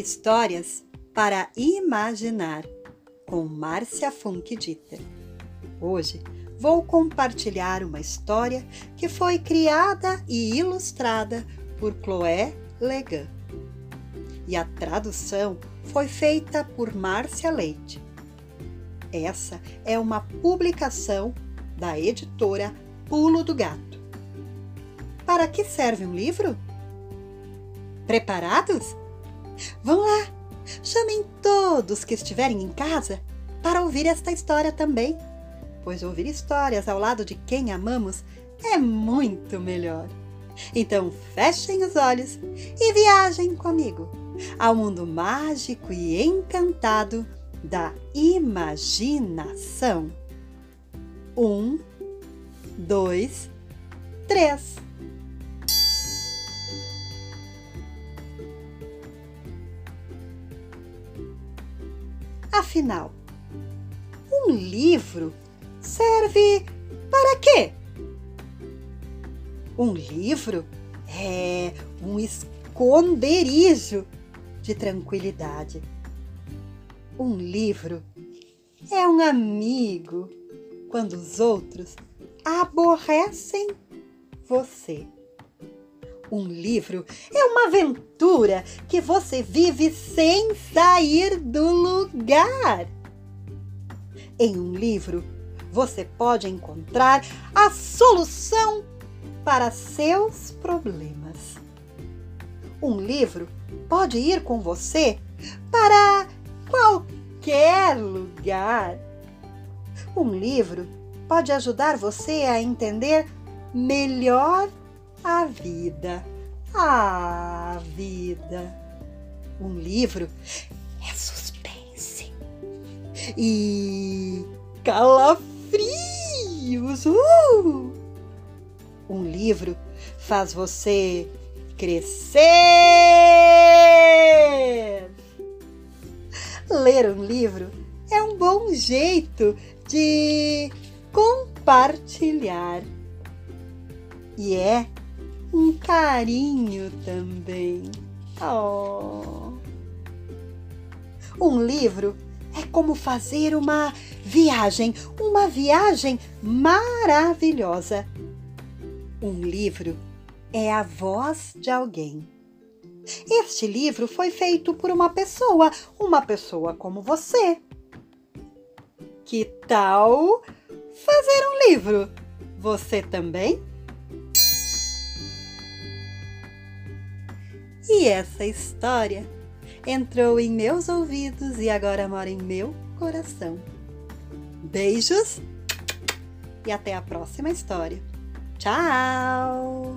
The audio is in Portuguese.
Histórias para imaginar com Márcia Funk Dieter. Hoje vou compartilhar uma história que foi criada e ilustrada por Chloé Legan. E a tradução foi feita por Márcia Leite. Essa é uma publicação da editora Pulo do Gato. Para que serve um livro? Preparados? Vão lá, chamem todos que estiverem em casa para ouvir esta história também, pois ouvir histórias ao lado de quem amamos é muito melhor. Então fechem os olhos e viajem comigo ao mundo mágico e encantado da imaginação. Um, dois, três. Afinal, um livro serve para quê? Um livro é um esconderijo de tranquilidade. Um livro é um amigo quando os outros aborrecem você. Um livro é uma aventura que você vive sem sair do lugar. Em um livro, você pode encontrar a solução para seus problemas. Um livro pode ir com você para qualquer lugar. Um livro pode ajudar você a entender melhor a vida. A vida. Um livro é suspense e calafrios. Uh! Um livro faz você crescer. Ler um livro é um bom jeito de compartilhar. E é um carinho também. Oh. Um livro é como fazer uma viagem, uma viagem maravilhosa. Um livro é a voz de alguém. Este livro foi feito por uma pessoa, uma pessoa como você. Que tal fazer um livro? Você também? E essa história entrou em meus ouvidos e agora mora em meu coração. Beijos e até a próxima história. Tchau!